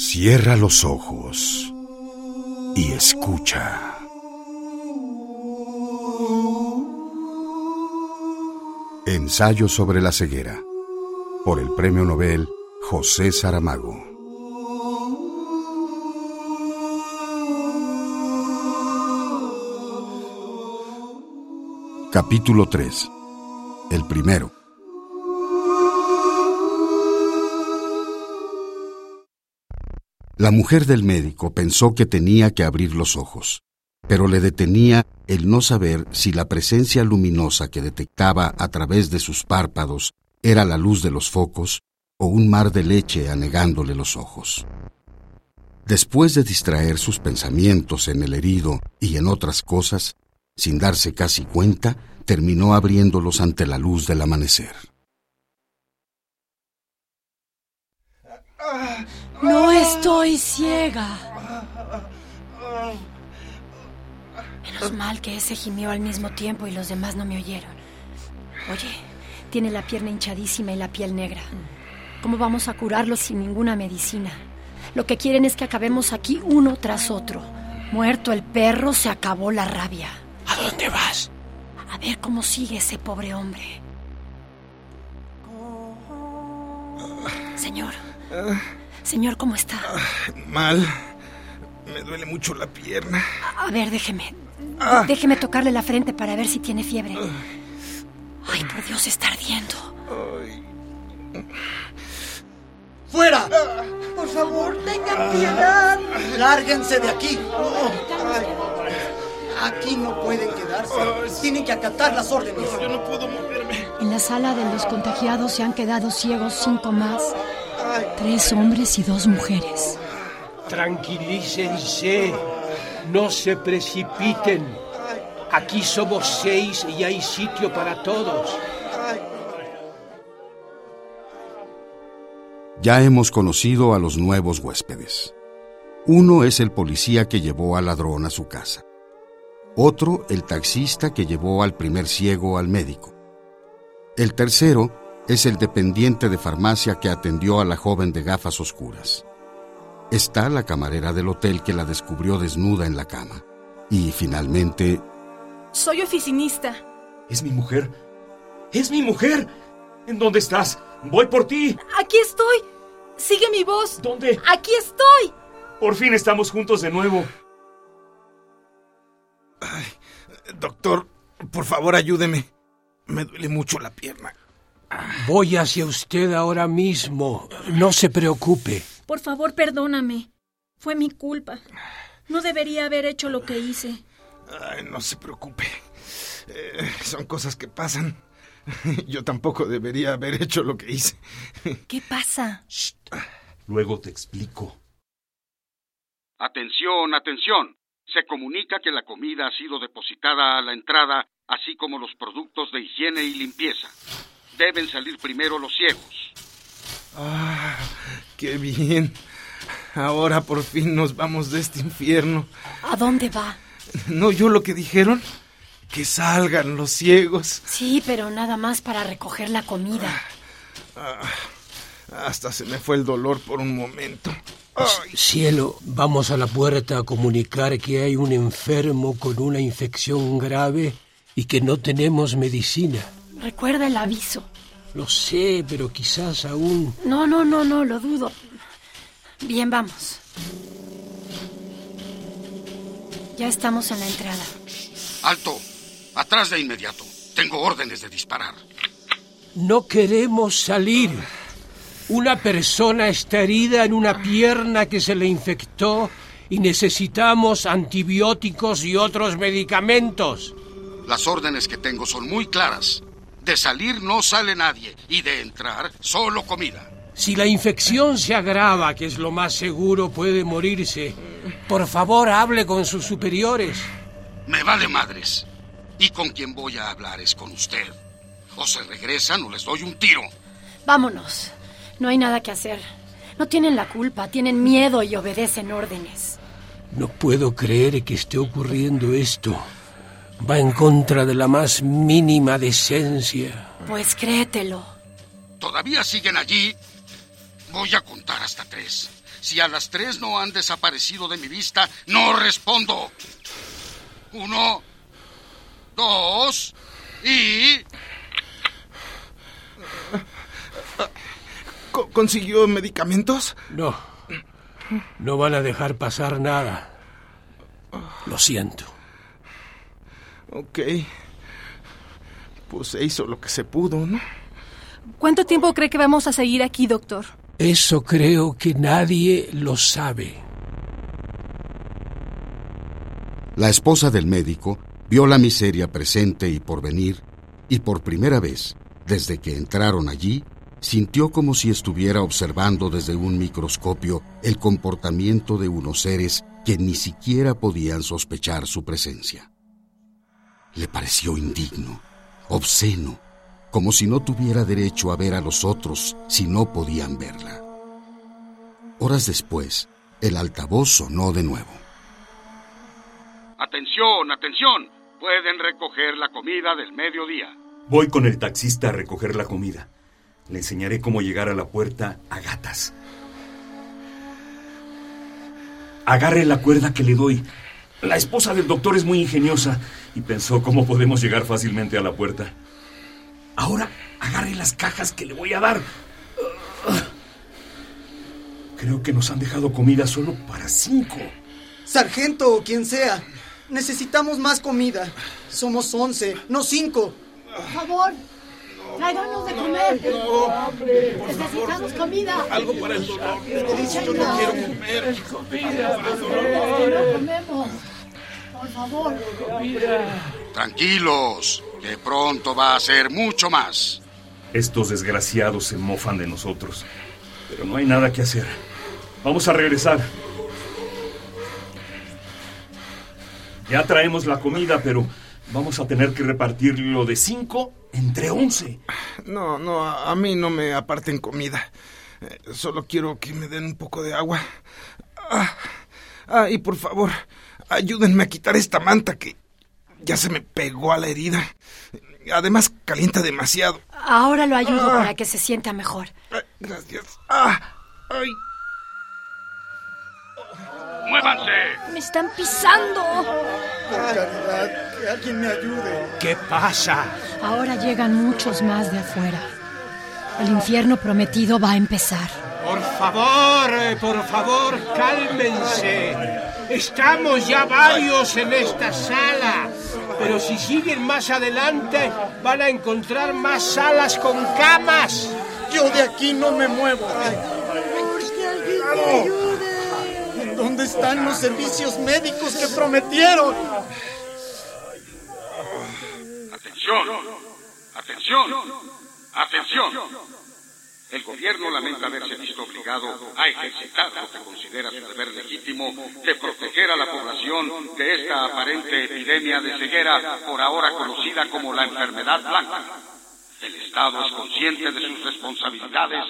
Cierra los ojos y escucha. Ensayo sobre la ceguera por el Premio Nobel José Saramago. Capítulo 3. El primero. La mujer del médico pensó que tenía que abrir los ojos, pero le detenía el no saber si la presencia luminosa que detectaba a través de sus párpados era la luz de los focos o un mar de leche anegándole los ojos. Después de distraer sus pensamientos en el herido y en otras cosas, sin darse casi cuenta, terminó abriéndolos ante la luz del amanecer. No estoy ciega. Menos mal que ese gimió al mismo tiempo y los demás no me oyeron. Oye, tiene la pierna hinchadísima y la piel negra. ¿Cómo vamos a curarlo sin ninguna medicina? Lo que quieren es que acabemos aquí uno tras otro. Muerto el perro, se acabó la rabia. ¿A dónde vas? A ver cómo sigue ese pobre hombre. Señor. Señor, ¿cómo está? Mal. Me duele mucho la pierna. A ver, déjeme. Déjeme tocarle la frente para ver si tiene fiebre. Ay, por Dios, está ardiendo. ¡Fuera! Por favor, tengan piedad. Lárguense de aquí. Aquí no pueden quedarse. Tienen que acatar las órdenes. Yo no puedo moverme. En la sala de los contagiados se han quedado ciegos cinco más. Tres hombres y dos mujeres. Tranquilícense. No se precipiten. Aquí somos seis y hay sitio para todos. Ya hemos conocido a los nuevos huéspedes. Uno es el policía que llevó al ladrón a su casa. Otro, el taxista que llevó al primer ciego al médico. El tercero es el dependiente de farmacia que atendió a la joven de gafas oscuras. Está la camarera del hotel que la descubrió desnuda en la cama. Y finalmente... Soy oficinista. Es mi mujer. Es mi mujer. ¿En dónde estás? Voy por ti. Aquí estoy. Sigue mi voz. ¿Dónde? Aquí estoy. Por fin estamos juntos de nuevo. Ay, doctor, por favor ayúdeme. Me duele mucho la pierna. Voy hacia usted ahora mismo. No se preocupe. Por favor, perdóname. Fue mi culpa. No debería haber hecho lo que hice. Ay, no se preocupe. Eh, son cosas que pasan. Yo tampoco debería haber hecho lo que hice. ¿Qué pasa? Luego te explico. Atención, atención. Se comunica que la comida ha sido depositada a la entrada, así como los productos de higiene y limpieza. Deben salir primero los ciegos. Ah, qué bien. Ahora por fin nos vamos de este infierno. ¿A dónde va? ¿No oyó lo que dijeron? Que salgan los ciegos. Sí, pero nada más para recoger la comida. Ah, hasta se me fue el dolor por un momento. Ay. Cielo, vamos a la puerta a comunicar que hay un enfermo con una infección grave y que no tenemos medicina. Recuerda el aviso. Lo sé, pero quizás aún... No, no, no, no, lo dudo. Bien, vamos. Ya estamos en la entrada. Alto. Atrás de inmediato. Tengo órdenes de disparar. No queremos salir. Una persona está herida en una pierna que se le infectó y necesitamos antibióticos y otros medicamentos. Las órdenes que tengo son muy claras. De salir no sale nadie y de entrar solo comida. Si la infección se agrava, que es lo más seguro, puede morirse. Por favor, hable con sus superiores. Me vale madres. Y con quien voy a hablar es con usted. O se regresan o les doy un tiro. Vámonos. No hay nada que hacer. No tienen la culpa, tienen miedo y obedecen órdenes. No puedo creer que esté ocurriendo esto. Va en contra de la más mínima decencia. Pues créetelo. ¿Todavía siguen allí? Voy a contar hasta tres. Si a las tres no han desaparecido de mi vista, no respondo. Uno, dos y... ¿Consiguió medicamentos? No. No van a dejar pasar nada. Lo siento. Ok. Pues se hizo lo que se pudo, ¿no? ¿Cuánto tiempo cree que vamos a seguir aquí, doctor? Eso creo que nadie lo sabe. La esposa del médico vio la miseria presente y por venir, y por primera vez, desde que entraron allí, sintió como si estuviera observando desde un microscopio el comportamiento de unos seres que ni siquiera podían sospechar su presencia. Le pareció indigno, obsceno, como si no tuviera derecho a ver a los otros si no podían verla. Horas después, el altavoz sonó de nuevo. Atención, atención. Pueden recoger la comida del mediodía. Voy con el taxista a recoger la comida. Le enseñaré cómo llegar a la puerta a gatas. Agarre la cuerda que le doy. La esposa del doctor es muy ingeniosa y pensó cómo podemos llegar fácilmente a la puerta. Ahora agarre las cajas que le voy a dar. Creo que nos han dejado comida solo para cinco. Sargento o quien sea, necesitamos más comida. Somos once, no cinco. Por favor, tráiganos de comer. Necesitamos comida. Algo para el dolor. Yo no quiero comer. Comida. No comemos. Por favor. Tranquilos, que pronto va a ser mucho más. Estos desgraciados se mofan de nosotros. Pero no hay nada que hacer. Vamos a regresar. Ya traemos la comida, pero vamos a tener que repartirlo de cinco entre once. No, no, a, a mí no me aparten comida. Eh, solo quiero que me den un poco de agua. Ah, ah, y por favor, ayúdenme a quitar esta manta que ya se me pegó a la herida. Además, calienta demasiado. Ahora lo ayudo Ah. para que se sienta mejor. Gracias. Ah, ay. ¡Muévanse! ¡Me están pisando! Por caridad, que alguien me ayude. ¿Qué pasa? Ahora llegan muchos más de afuera. El infierno prometido va a empezar. Por favor, eh, por favor, cálmense. Estamos ya varios en esta sala. Pero si siguen más adelante, van a encontrar más salas con camas. Yo de aquí no me muevo. Que alguien me ayude. ¿Dónde están los servicios médicos que prometieron? Atención, atención, atención. El gobierno lamenta haberse visto obligado a ejercitar lo que considera su deber legítimo de proteger a la población de esta aparente epidemia de ceguera, por ahora conocida como la enfermedad blanca. El Estado es consciente de sus responsabilidades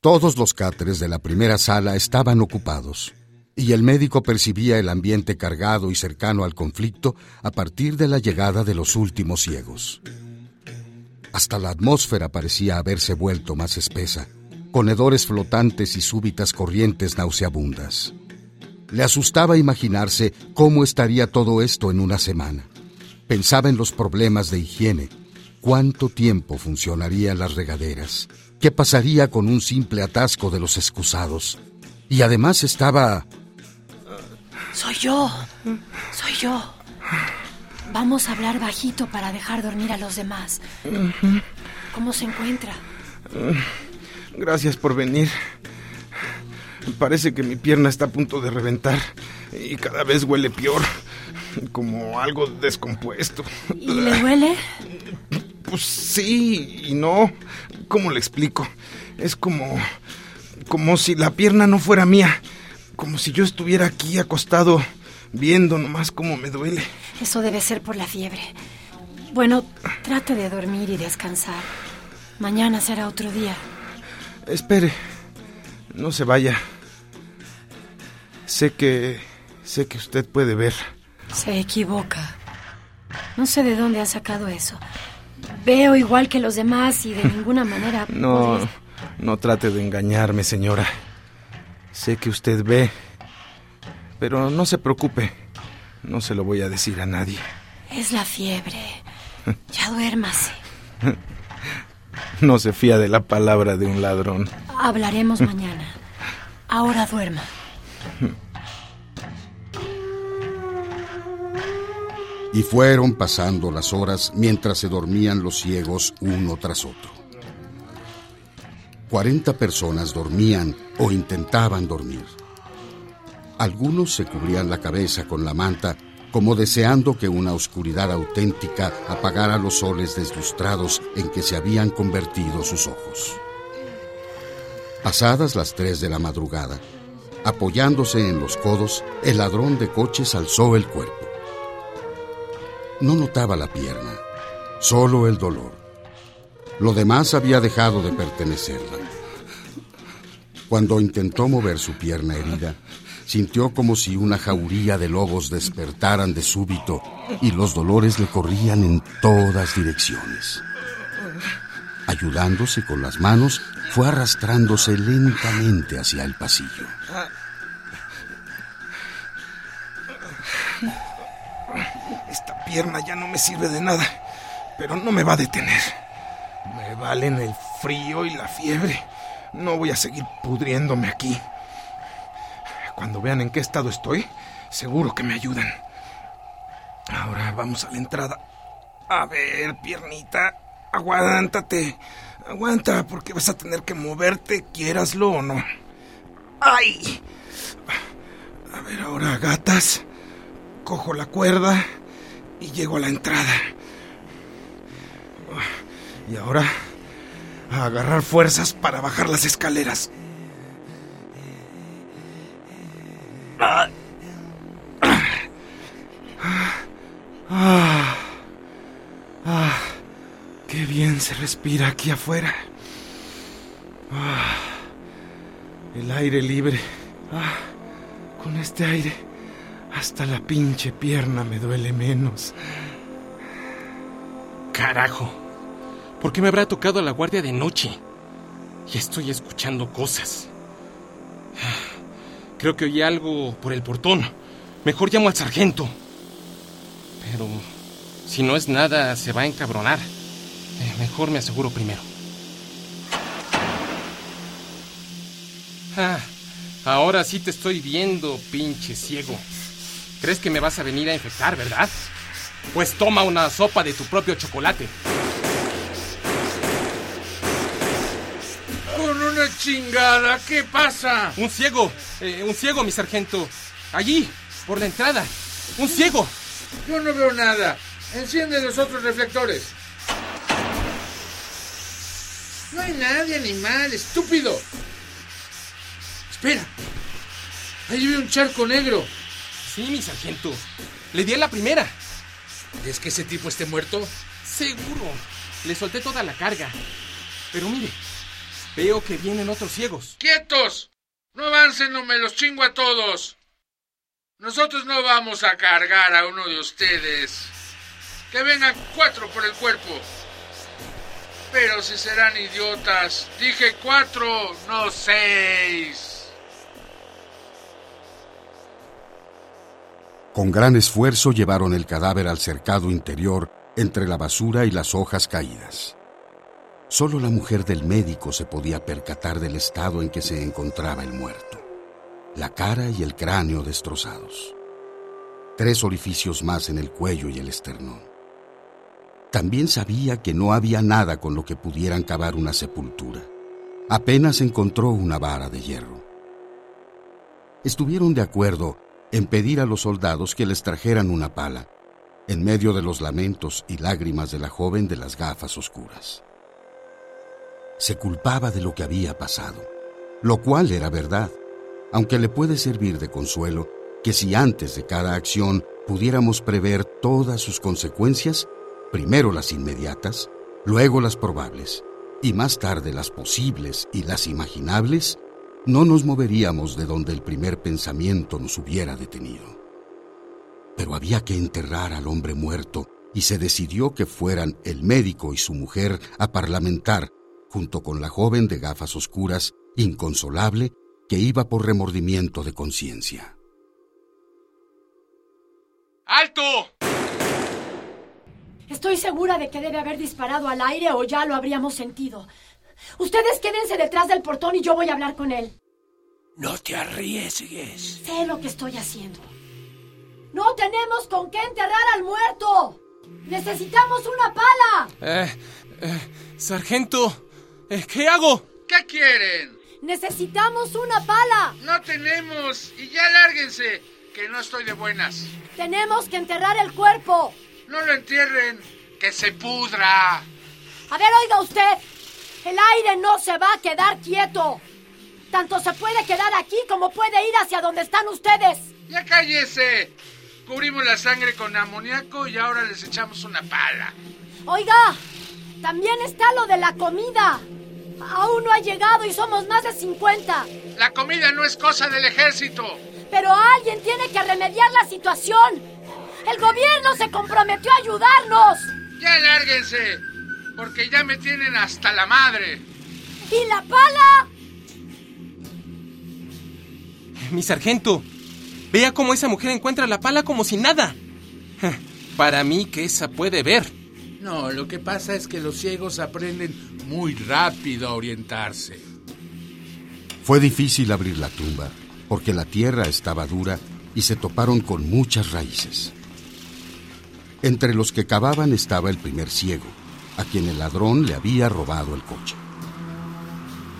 Todos los cáteres de la primera sala estaban ocupados, y el médico percibía el ambiente cargado y cercano al conflicto a partir de la llegada de los últimos ciegos. Hasta la atmósfera parecía haberse vuelto más espesa, con hedores flotantes y súbitas corrientes nauseabundas. Le asustaba imaginarse cómo estaría todo esto en una semana. Pensaba en los problemas de higiene, cuánto tiempo funcionarían las regaderas, qué pasaría con un simple atasco de los excusados. Y además estaba... Soy yo. Soy yo. Vamos a hablar bajito para dejar dormir a los demás. ¿Cómo se encuentra? Gracias por venir. Parece que mi pierna está a punto de reventar y cada vez huele peor, como algo descompuesto. ¿Y le duele? Pues sí y no. ¿Cómo le explico? Es como como si la pierna no fuera mía, como si yo estuviera aquí acostado viendo nomás cómo me duele. Eso debe ser por la fiebre. Bueno, trate de dormir y descansar. Mañana será otro día. Espere, no se vaya. Sé que sé que usted puede ver. Se equivoca. No sé de dónde ha sacado eso. Veo igual que los demás y de ninguna manera... No, podría- no trate de engañarme, señora. Sé que usted ve, pero no se preocupe. No se lo voy a decir a nadie. Es la fiebre. Ya duérmase. No se fía de la palabra de un ladrón. Hablaremos mañana. Ahora duerma. Y fueron pasando las horas mientras se dormían los ciegos uno tras otro. Cuarenta personas dormían o intentaban dormir. Algunos se cubrían la cabeza con la manta como deseando que una oscuridad auténtica apagara los soles deslustrados en que se habían convertido sus ojos. Pasadas las tres de la madrugada, apoyándose en los codos, el ladrón de coches alzó el cuerpo. No notaba la pierna, solo el dolor. Lo demás había dejado de pertenecerla. Cuando intentó mover su pierna herida, sintió como si una jauría de lobos despertaran de súbito y los dolores le corrían en todas direcciones. Ayudándose con las manos, fue arrastrándose lentamente hacia el pasillo. Esta pierna ya no me sirve de nada, pero no me va a detener. Me valen el frío y la fiebre. No voy a seguir pudriéndome aquí. Cuando vean en qué estado estoy, seguro que me ayudan. Ahora vamos a la entrada. A ver, piernita, aguántate. Aguanta, porque vas a tener que moverte, quieraslo o no. ¡Ay! A ver, ahora, gatas. Cojo la cuerda y llego a la entrada. Y ahora, a agarrar fuerzas para bajar las escaleras. Se respira aquí afuera. Ah, el aire libre. Ah, con este aire, hasta la pinche pierna me duele menos. Carajo, ¿por qué me habrá tocado la guardia de noche? Ya estoy escuchando cosas. Creo que oí algo por el portón. Mejor llamo al sargento. Pero si no es nada, se va a encabronar. Mejor me aseguro primero. Ah, ahora sí te estoy viendo, pinche ciego. ¿Crees que me vas a venir a infectar, verdad? Pues toma una sopa de tu propio chocolate. Con una chingada, ¿qué pasa? Un ciego, eh, un ciego, mi sargento. Allí, por la entrada. Un ciego. Yo no veo nada. Enciende los otros reflectores. No hay nadie, animal, estúpido. Espera. Ahí ve un charco negro. Sí, mi sargento. Le di a la primera. ¿Es que ese tipo esté muerto? Seguro. Le solté toda la carga. Pero mire, veo que vienen otros ciegos. ¡Quietos! No avancen o me los chingo a todos. Nosotros no vamos a cargar a uno de ustedes. Que vengan cuatro por el cuerpo. Pero si serán idiotas, dije cuatro, no seis. Con gran esfuerzo llevaron el cadáver al cercado interior entre la basura y las hojas caídas. Solo la mujer del médico se podía percatar del estado en que se encontraba el muerto. La cara y el cráneo destrozados. Tres orificios más en el cuello y el esternón. También sabía que no había nada con lo que pudieran cavar una sepultura. Apenas encontró una vara de hierro. Estuvieron de acuerdo en pedir a los soldados que les trajeran una pala, en medio de los lamentos y lágrimas de la joven de las gafas oscuras. Se culpaba de lo que había pasado, lo cual era verdad, aunque le puede servir de consuelo que si antes de cada acción pudiéramos prever todas sus consecuencias, primero las inmediatas, luego las probables, y más tarde las posibles y las imaginables, no nos moveríamos de donde el primer pensamiento nos hubiera detenido. Pero había que enterrar al hombre muerto y se decidió que fueran el médico y su mujer a parlamentar, junto con la joven de gafas oscuras, inconsolable, que iba por remordimiento de conciencia. ¡Alto! Estoy segura de que debe haber disparado al aire o ya lo habríamos sentido. Ustedes quédense detrás del portón y yo voy a hablar con él. No te arriesgues. Sé lo que estoy haciendo. No tenemos con qué enterrar al muerto. Necesitamos una pala. Eh, eh, sargento, eh, ¿qué hago? ¿Qué quieren? Necesitamos una pala. No tenemos. Y ya lárguense, que no estoy de buenas. Tenemos que enterrar el cuerpo. No lo entierren, que se pudra. A ver, oiga usted. El aire no se va a quedar quieto. Tanto se puede quedar aquí como puede ir hacia donde están ustedes. Ya cállese. Cubrimos la sangre con amoníaco y ahora les echamos una pala. Oiga, también está lo de la comida. Aún no ha llegado y somos más de 50. La comida no es cosa del ejército. Pero alguien tiene que remediar la situación. El gobierno se comprometió a ayudarnos. Ya lárguense, porque ya me tienen hasta la madre. ¿Y la pala? Mi sargento, vea cómo esa mujer encuentra la pala como si nada. Para mí que esa puede ver. No, lo que pasa es que los ciegos aprenden muy rápido a orientarse. Fue difícil abrir la tumba, porque la tierra estaba dura y se toparon con muchas raíces. Entre los que cavaban estaba el primer ciego, a quien el ladrón le había robado el coche.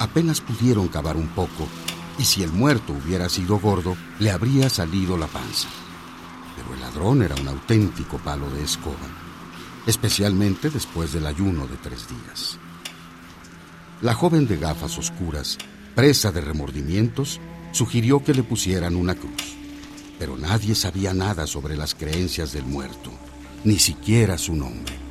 Apenas pudieron cavar un poco, y si el muerto hubiera sido gordo, le habría salido la panza. Pero el ladrón era un auténtico palo de escoba, especialmente después del ayuno de tres días. La joven de gafas oscuras, presa de remordimientos, sugirió que le pusieran una cruz, pero nadie sabía nada sobre las creencias del muerto, ni siquiera su nombre.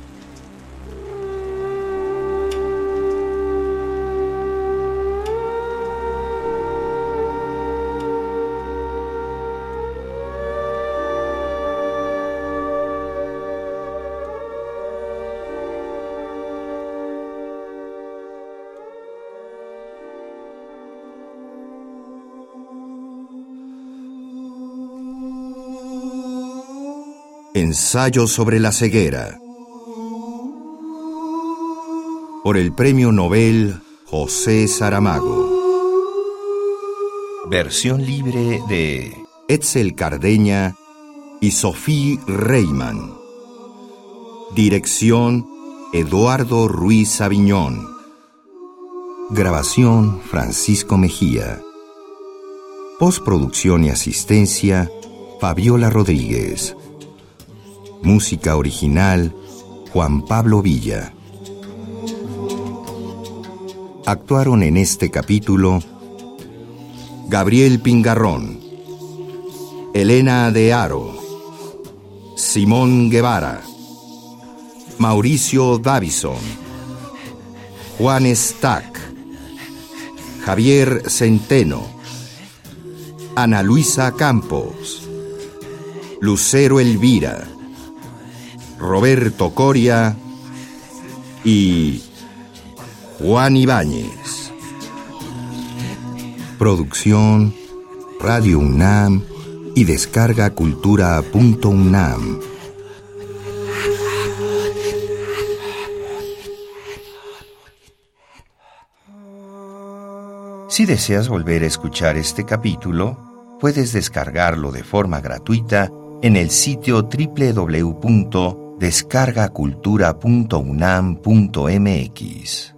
Ensayo sobre la ceguera. Por el Premio Nobel José Saramago. Versión libre de Etzel Cardeña y Sophie Reimann. Dirección Eduardo Ruiz Aviñón. Grabación Francisco Mejía. Postproducción y asistencia Fabiola Rodríguez. Música original, Juan Pablo Villa. Actuaron en este capítulo Gabriel Pingarrón, Elena de Aro, Simón Guevara, Mauricio Davison, Juan Stack, Javier Centeno, Ana Luisa Campos, Lucero Elvira, Roberto Coria y Juan Ibáñez. Producción Radio UNAM y descarga cultura.unam. Si deseas volver a escuchar este capítulo, puedes descargarlo de forma gratuita en el sitio www descargacultura.unam.mx